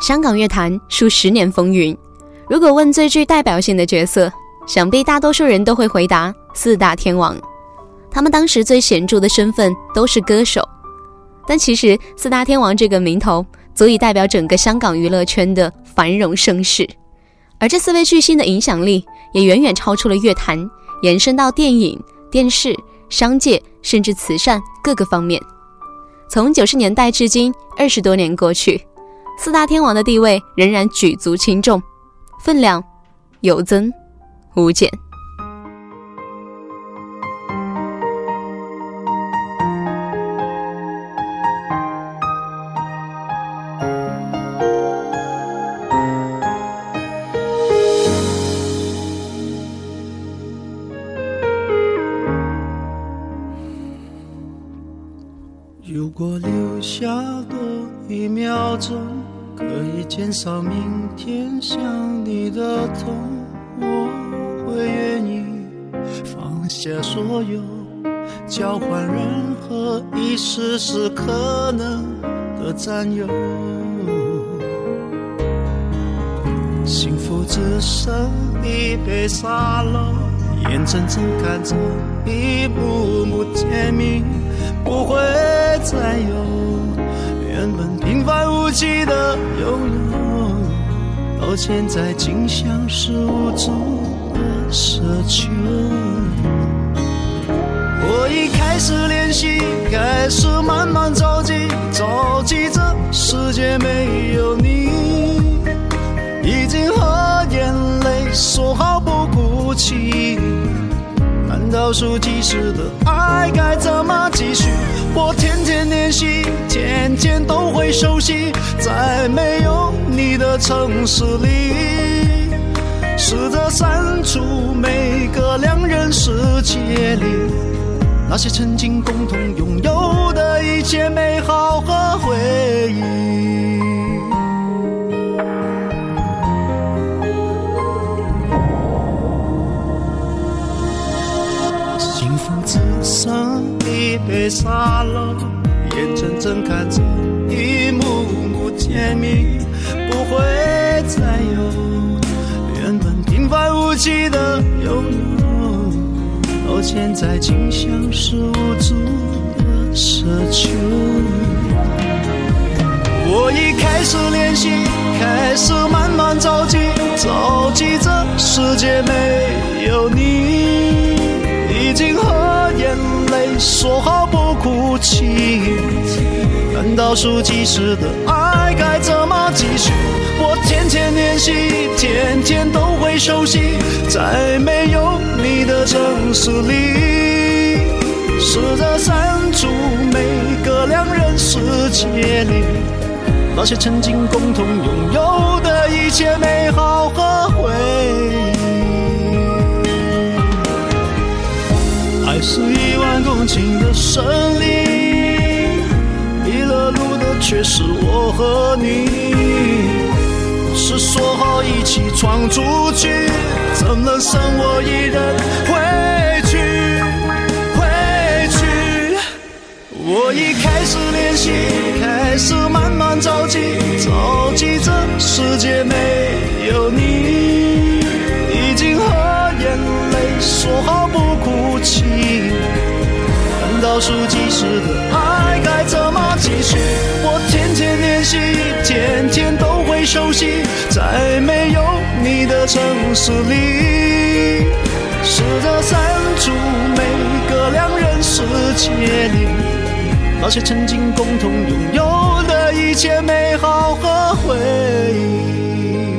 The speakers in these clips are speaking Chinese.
香港乐坛数十年风云，如果问最具代表性的角色，想必大多数人都会回答四大天王。他们当时最显著的身份都是歌手，但其实四大天王这个名头足以代表整个香港娱乐圈的繁荣盛世。而这四位巨星的影响力也远远超出了乐坛，延伸到电影、电视、商界，甚至慈善各个方面。从九十年代至今，二十多年过去。四大天王的地位仍然举足轻重，分量有增无减。如果留下多一秒钟。可以减少明天想你的痛，我会愿意放下所有，交换任何一丝丝可能的占有。幸福只剩一杯沙漏，眼睁睁看着一幕幕甜蜜，不会再有原本。翻无际的拥有，到现在竟像是无助的奢求。我已开始练习，开始慢慢着急，着急这世界没有你。已经和眼泪说好不哭泣。倒数计时的爱该怎么继续？我天天练习，天天都会熟悉。在没有你的城市里，试着删除每个两人世界里那些曾经共同拥有的一切美好和回忆。被沙漏眼睁睁看着一幕幕甜蜜，不会再有原本平凡无奇的拥有，到现在竟像是无助的奢求。我已开始练习，开始慢慢着急，着急这世界没有你。心和眼泪，说好不哭泣。难道数计时的爱该怎么继续？我天天练习，天天都会熟悉。在没有你的城市里，试着删除每个两人世界里那些曾经共同拥有的一切美好和。是一万公顷的森林，迷了路的却是我和你。是说好一起闯出去，怎能剩我一人回去？回去！我已开始练习，开始慢慢着急，着急这世界没有你。已经和眼泪说好。倒数计时的爱该怎么继续？我天天练习，天天都会熟悉。在没有你的城市里，试着删除每个两人世界里那些曾经共同拥有的一切美好和回忆，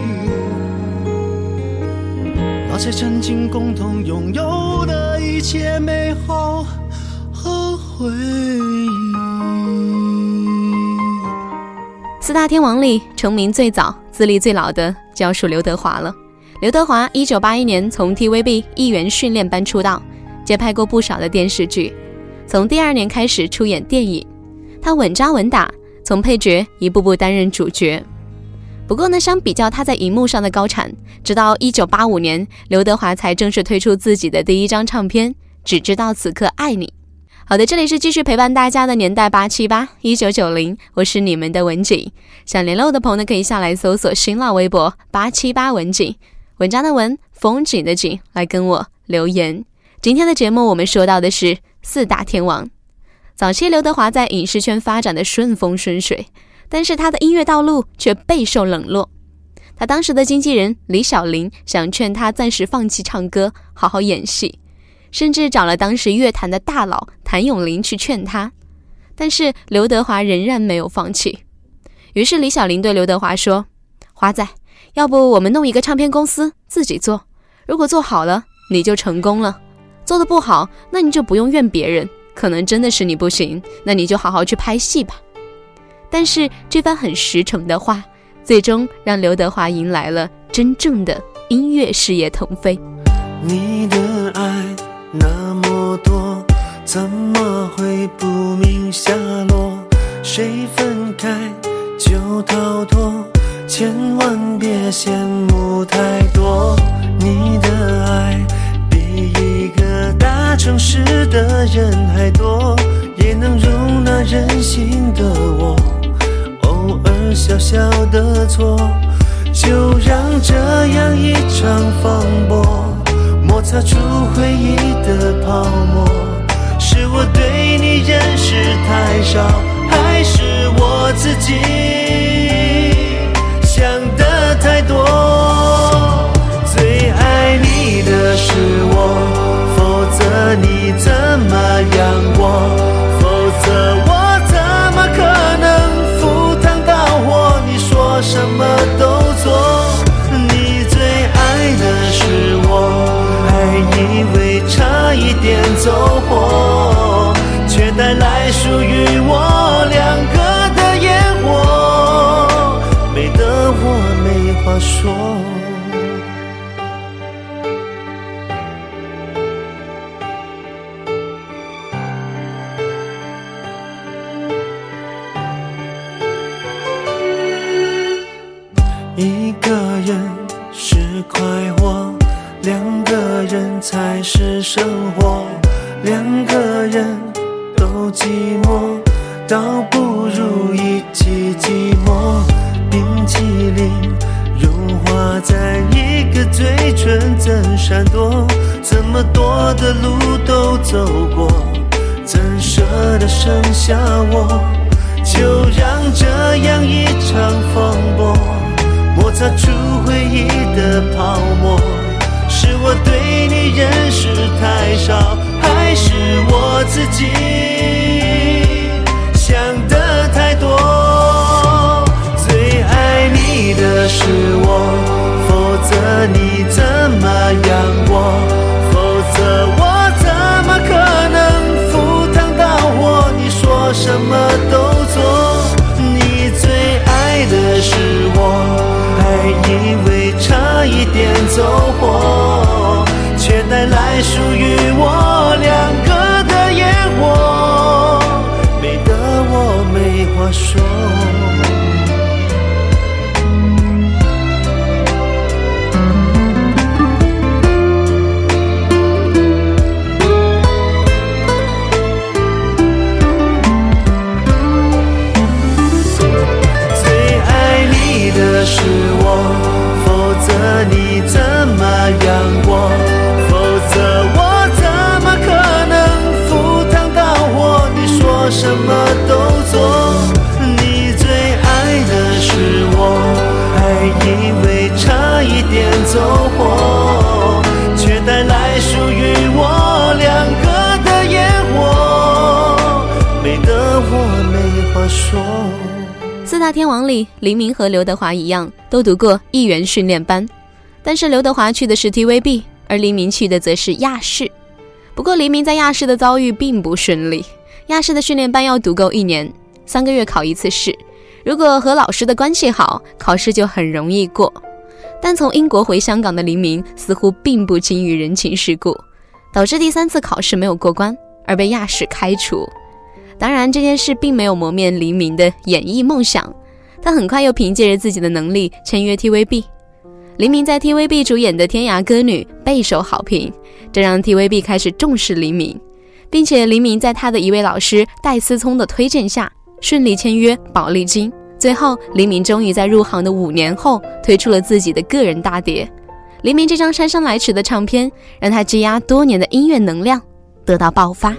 那些曾经共同拥有的一切美好。回忆。四大天王里，成名最早、资历最老的就要数刘德华了。刘德华一九八一年从 TVB 艺员训练班出道，接拍过不少的电视剧。从第二年开始出演电影，他稳扎稳打，从配角一步步担任主角。不过呢，相比较他在荧幕上的高产，直到一九八五年，刘德华才正式推出自己的第一张唱片，《只知道此刻爱你》。好的，这里是继续陪伴大家的年代八七八一九九零，我是你们的文景。想联络的朋友呢，可以下来搜索新浪微博八七八文景，文章的文，风景的景，来跟我留言。今天的节目我们说到的是四大天王。早期刘德华在影视圈发展的顺风顺水，但是他的音乐道路却备受冷落。他当时的经纪人李小林想劝他暂时放弃唱歌，好好演戏。甚至找了当时乐坛的大佬谭咏麟去劝他，但是刘德华仍然没有放弃。于是李小麟对刘德华说：“华仔，要不我们弄一个唱片公司自己做？如果做好了，你就成功了；做得不好，那你就不用怨别人，可能真的是你不行。那你就好好去拍戏吧。”但是这番很实诚的话，最终让刘德华迎来了真正的音乐事业腾飞。你的爱。那么多，怎么会不明下落？谁分开就逃脱？千万别羡慕太多。你的爱比一个大城市的人还多，也能容纳任性的我。偶尔小小的错，就让这样一场风波。摩擦出回忆的泡沫，是我对你认识太少，还是我自己想的太多？最爱你的是我，否则你怎么养我？否则。我。收获，却带来属于我两个的烟火，美得我没话说。属于我两个的烟火，美得我没话说。四大天王里，黎明和刘德华一样，都读过艺员训练班，但是刘德华去的是 TVB，而黎明去的则是亚视。不过黎明在亚视的遭遇并不顺利，亚视的训练班要读够一年，三个月考一次试，如果和老师的关系好，考试就很容易过。但从英国回香港的黎明似乎并不精于人情世故，导致第三次考试没有过关，而被亚视开除。当然，这件事并没有磨灭黎明的演艺梦想。他很快又凭借着自己的能力签约 TVB。黎明在 TVB 主演的《天涯歌女》备受好评，这让 TVB 开始重视黎明，并且黎明在他的一位老师戴思聪的推荐下，顺利签约宝丽金。最后，黎明终于在入行的五年后推出了自己的个人大碟。黎明这张姗姗来迟的唱片，让他积压多年的音乐能量得到爆发。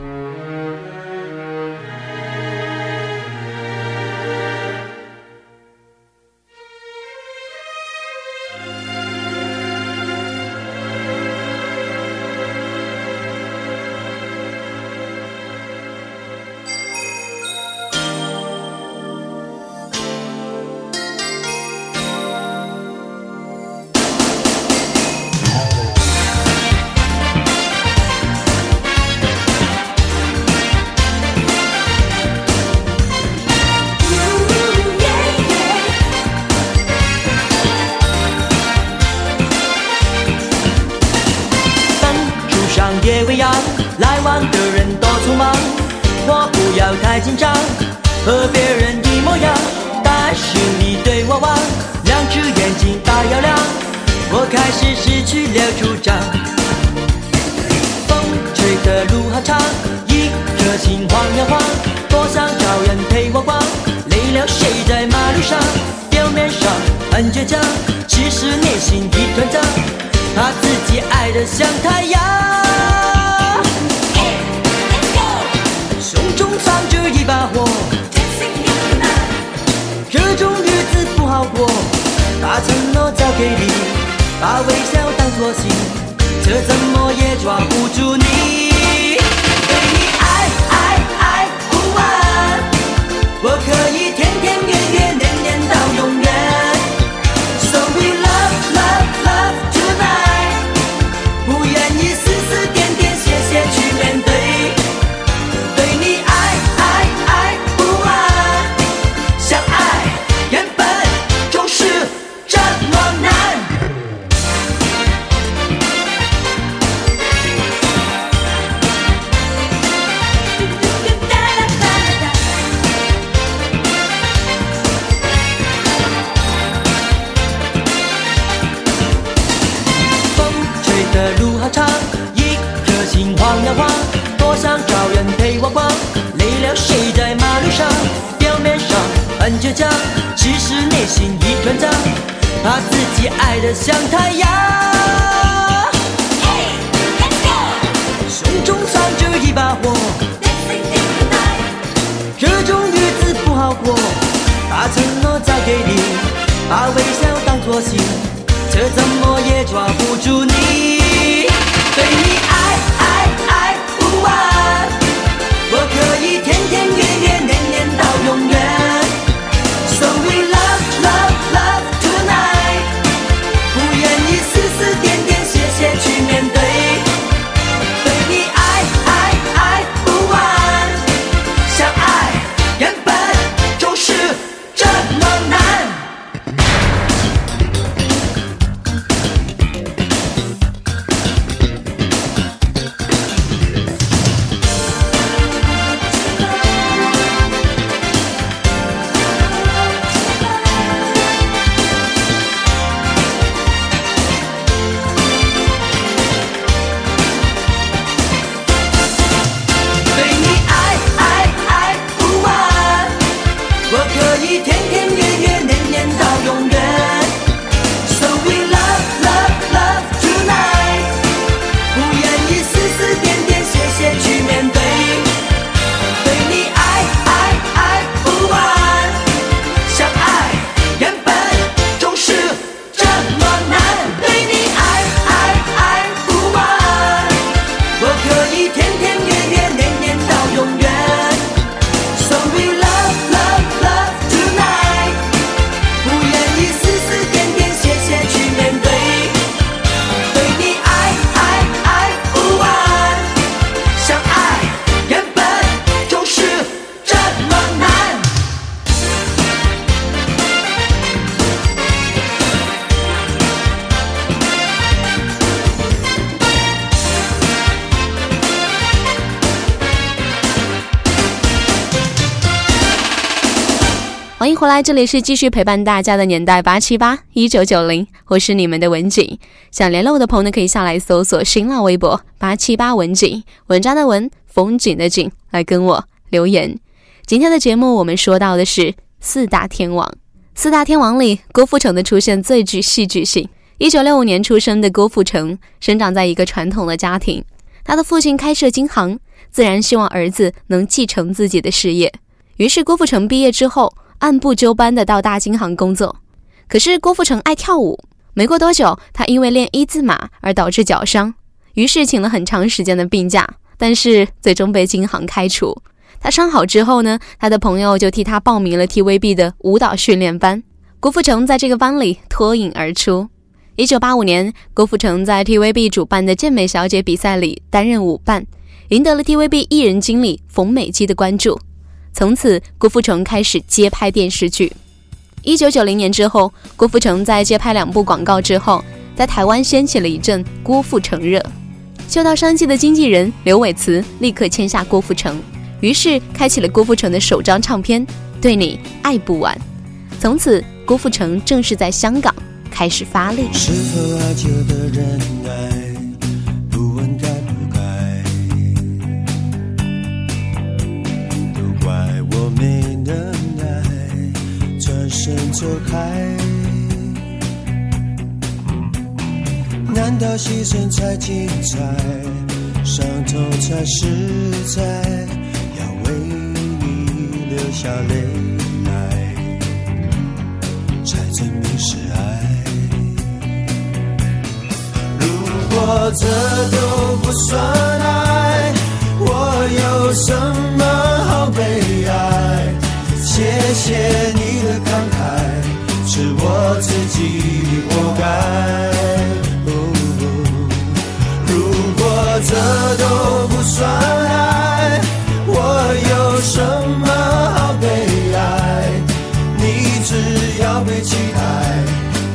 倔强，其实内心一团糟，怕自己爱得像太阳。胸中藏着一把火，这种日子不好过。把承诺交给你，把微笑当作信，却怎么也抓不住你。路好长，一颗心晃呀晃，多想找人陪我逛。累了睡在马路上，表面上很倔强，其实内心一团糟，怕自己爱的像太阳。胸中藏着一把火，这种日子不好过，把承诺交给你，把微笑当作信。却怎么也抓不住你，对你爱爱爱不完，我可以天天。后来，这里是继续陪伴大家的年代八七八一九九零，我是你们的文景。想联络我的朋友呢，可以下来搜索新浪微博八七八文景，文章的文，风景的景，来跟我留言。今天的节目我们说到的是四大天王。四大天王里，郭富城的出现最具戏剧性。一九六五年出生的郭富城，生长在一个传统的家庭，他的父亲开设金行，自然希望儿子能继承自己的事业。于是郭富城毕业之后。按部就班的到大金行工作，可是郭富城爱跳舞，没过多久，他因为练一字马而导致脚伤，于是请了很长时间的病假，但是最终被金行开除。他伤好之后呢，他的朋友就替他报名了 TVB 的舞蹈训练班。郭富城在这个班里脱颖而出。一九八五年，郭富城在 TVB 主办的健美小姐比赛里担任舞伴，赢得了 TVB 艺人经理冯美姬的关注。从此，郭富城开始接拍电视剧。一九九零年之后，郭富城在接拍两部广告之后，在台湾掀起了一阵郭富城热。嗅到商机的经纪人刘伟慈立刻签下郭富城，于是开启了郭富城的首张唱片《对你爱不完》。从此，郭富城正式在香港开始发力。是否爱走开？难道牺牲才精彩，伤痛才实在？要为你流下泪来，才证明是爱。如果这都不算爱，我有什么好悲哀？谢谢。你。自己活该。如果这都不算爱，我有什么好悲哀？你只要被期待，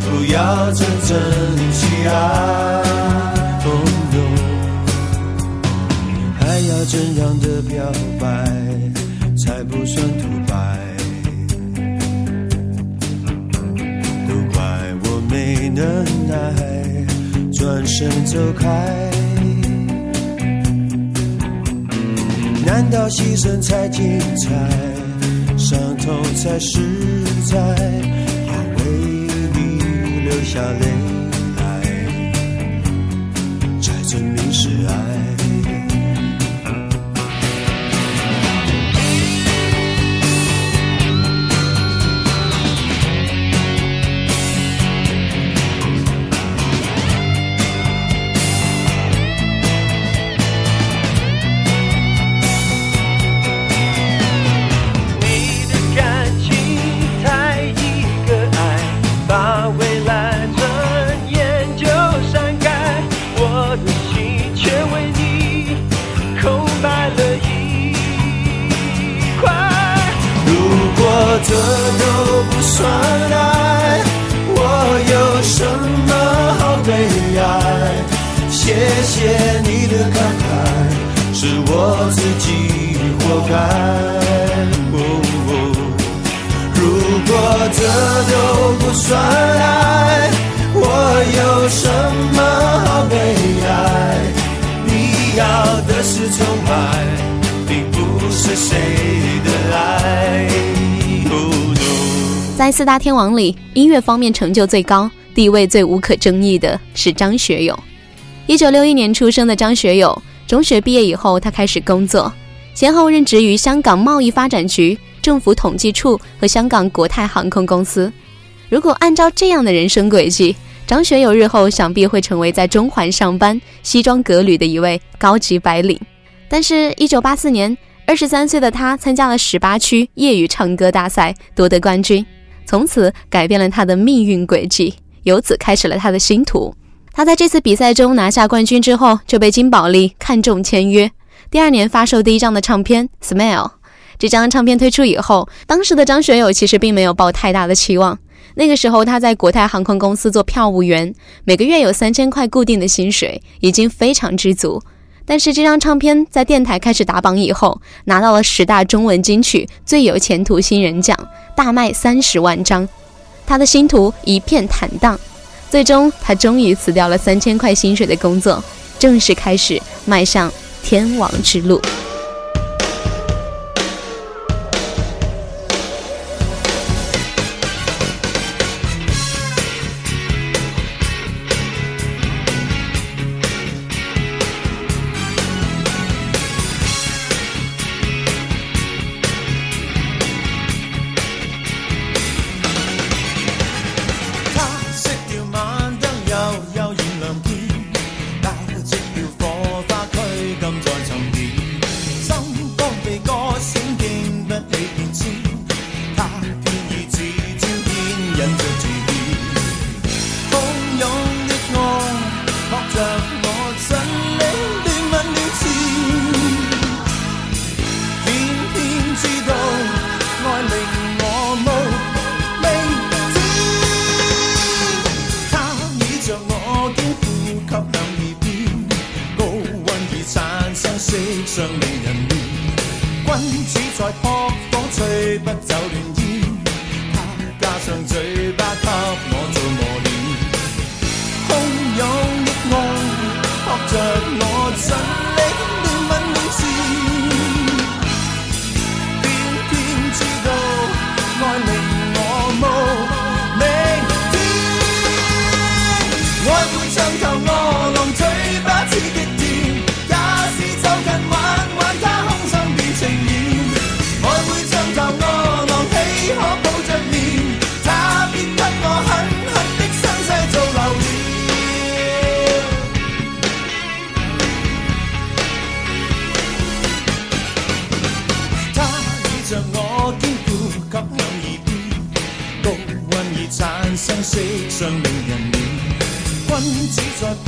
不要真正惜爱。还要怎样的表？等待，转身走开。难道牺牲才精彩，伤痛才实在？要为你流下泪来，才证明是爱。开呜呜如果这都不算爱我有什么好悲哀你要的是崇拜并不是谁的爱在四大天王里音乐方面成就最高地位最无可争议的是张学友一九六一年出生的张学友中学毕业以后他开始工作先后任职于香港贸易发展局、政府统计处和香港国泰航空公司。如果按照这样的人生轨迹，张学友日后想必会成为在中环上班、西装革履的一位高级白领。但是，一九八四年，二十三岁的他参加了十八区业余唱歌大赛，夺得冠军，从此改变了他的命运轨迹，由此开始了他的星途。他在这次比赛中拿下冠军之后，就被金宝利看中签约。第二年发售第一张的唱片《Smile》，这张唱片推出以后，当时的张学友其实并没有抱太大的期望。那个时候他在国泰航空公司做票务员，每个月有三千块固定的薪水，已经非常知足。但是这张唱片在电台开始打榜以后，拿到了十大中文金曲最有前途新人奖，大卖三十万张，他的星途一片坦荡。最终，他终于辞掉了三千块薪水的工作，正式开始迈向天王之路。色相令人迷，君子在。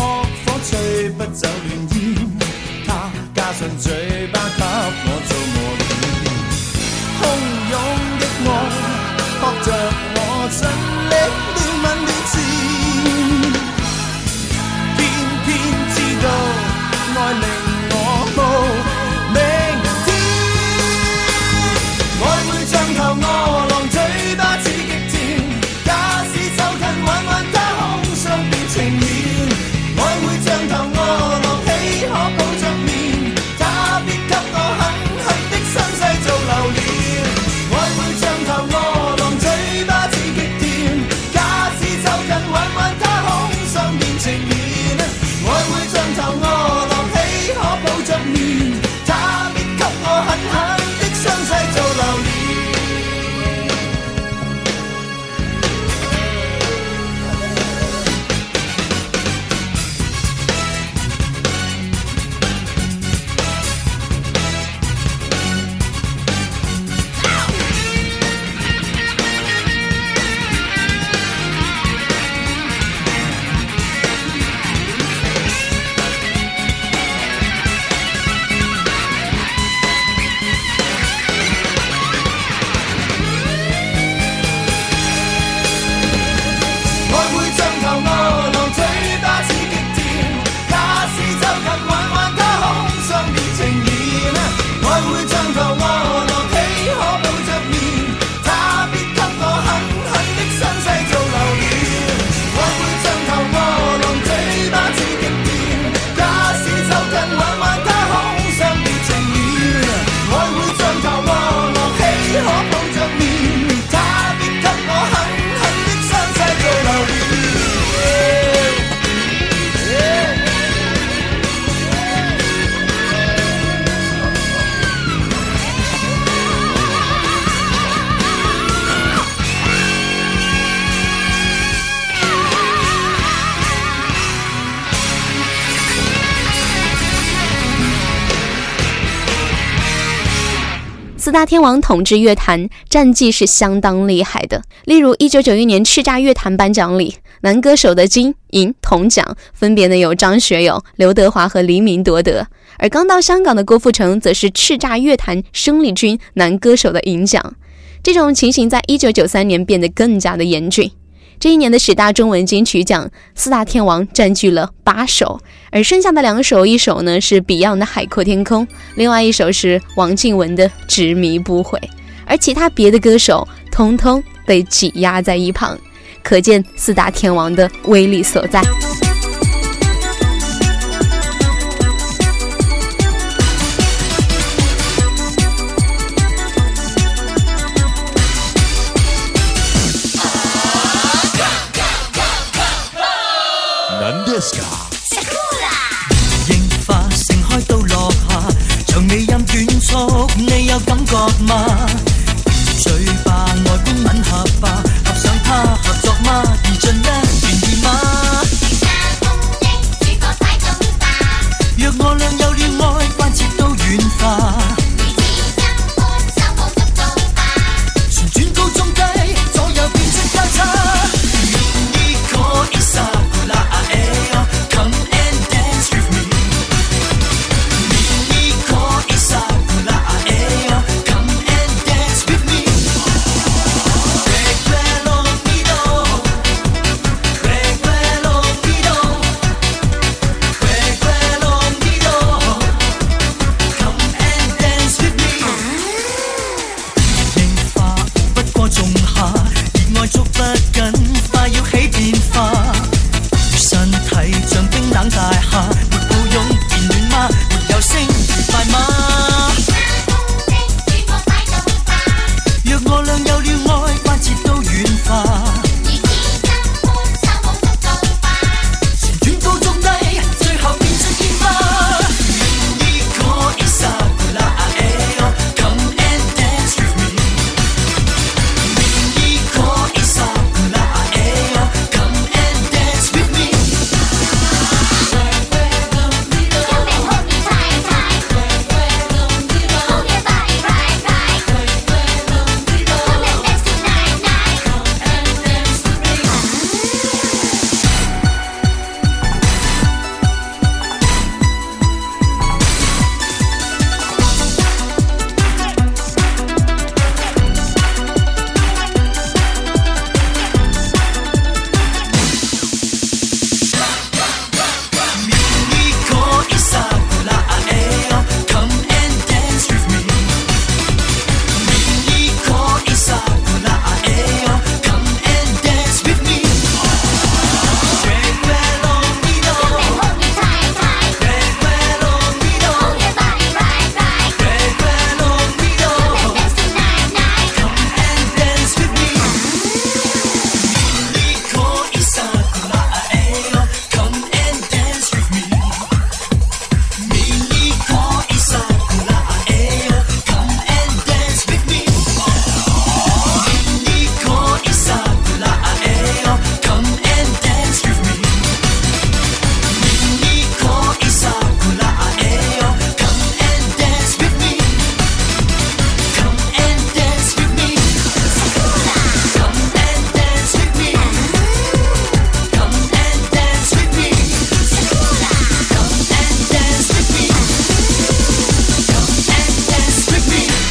大天王统治乐坛战绩是相当厉害的。例如，一九九一年叱咤乐坛颁奖礼，男歌手的金银铜奖分别呢由张学友、刘德华和黎明夺得。而刚到香港的郭富城则是叱咤乐坛生力军男歌手的银奖。这种情形在一九九三年变得更加的严峻。这一年的十大中文金曲奖，四大天王占据了八首，而剩下的两首，一首呢是 Beyond 的《海阔天空》，另外一首是王靖雯的《执迷不悔》，而其他别的歌手通通被挤压在一旁，可见四大天王的威力所在。感觉吗？嘴巴外观吻合吧。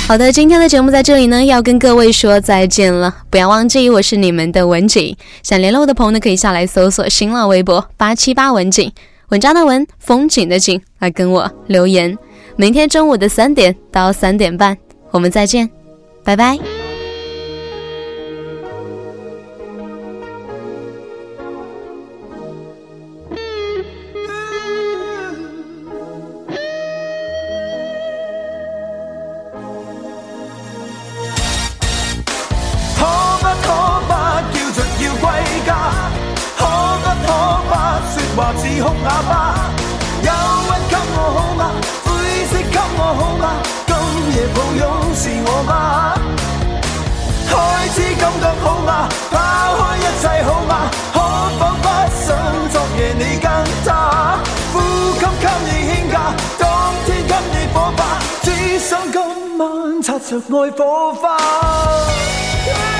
好的，今天的节目在这里呢，要跟各位说再见了。不要忘记，我是你们的文景。想联络的朋友呢，可以下来搜索新浪微博八七八文景，文章的文，风景的景，来跟我留言。明天中午的三点到三点半，我们再见，拜拜。话只空哑巴，忧郁给我好吗？灰色给我好吗？今夜抱拥是我吗？开始感觉好吗？抛开一切好吗？可否不想昨夜你跟他？呼吸给你牵挂，当天给你火花，只想今晚擦着爱火花。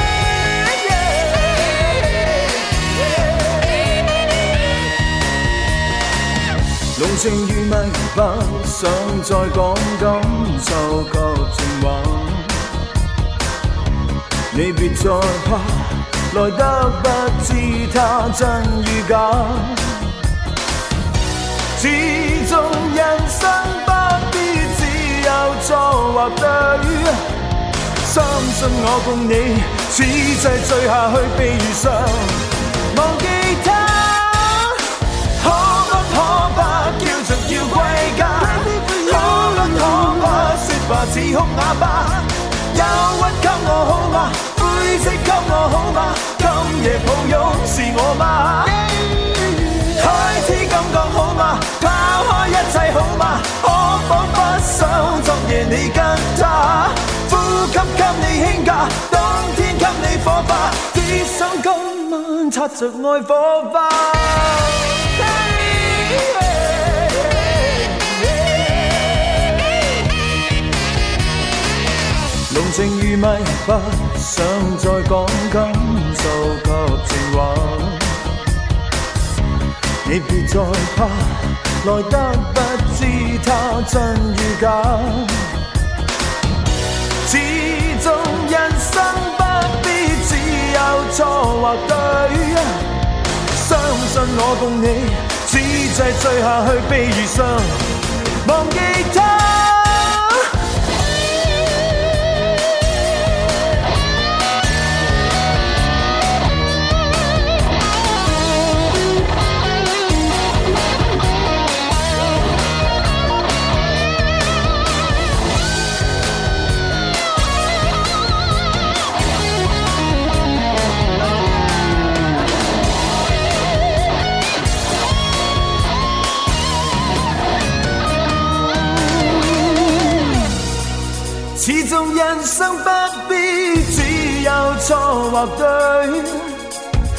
浓情与迷，不想再讲感受及情话。你别再怕，来得不知他真与假。始终人生不必只有错或对，相信我共你，此际最下去悲伤，忘记他。吧，忧郁给我好吗？灰色给我好吗？今夜抱拥是我吗？开始感觉好吗？抛开一切好吗？可否不想昨夜你跟他？呼吸给你轻驾，当天给你火花，只想今晚擦着爱火花。浓情如蜜，不想再讲感受及情话。你别再怕，来得不知它真与假。始终人生不必只有错或对。相信我，共你只在醉下去，悲与伤，忘记他。人生不必只有错或对，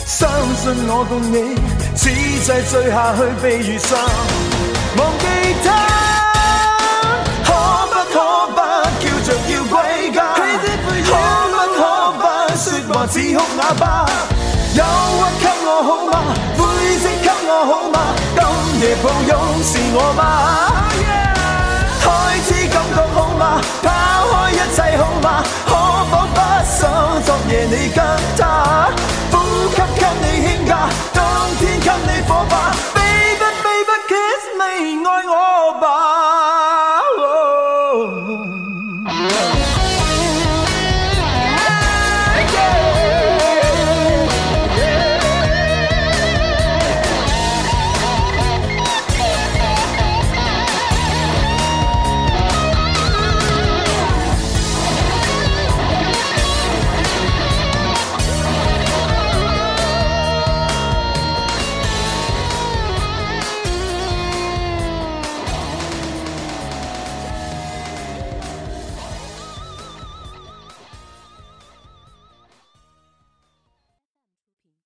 相信我共你，此际最下去被遇上，忘记他，可不可不叫着要归家？可不可不说话只哭哑巴？忧郁给我好吗？灰色给我好吗？今夜抱拥是我吗？开始感觉好吗？跑。一切好吗？可否不想昨夜你跟他？呼吸跟你牵挂，当天给你火化。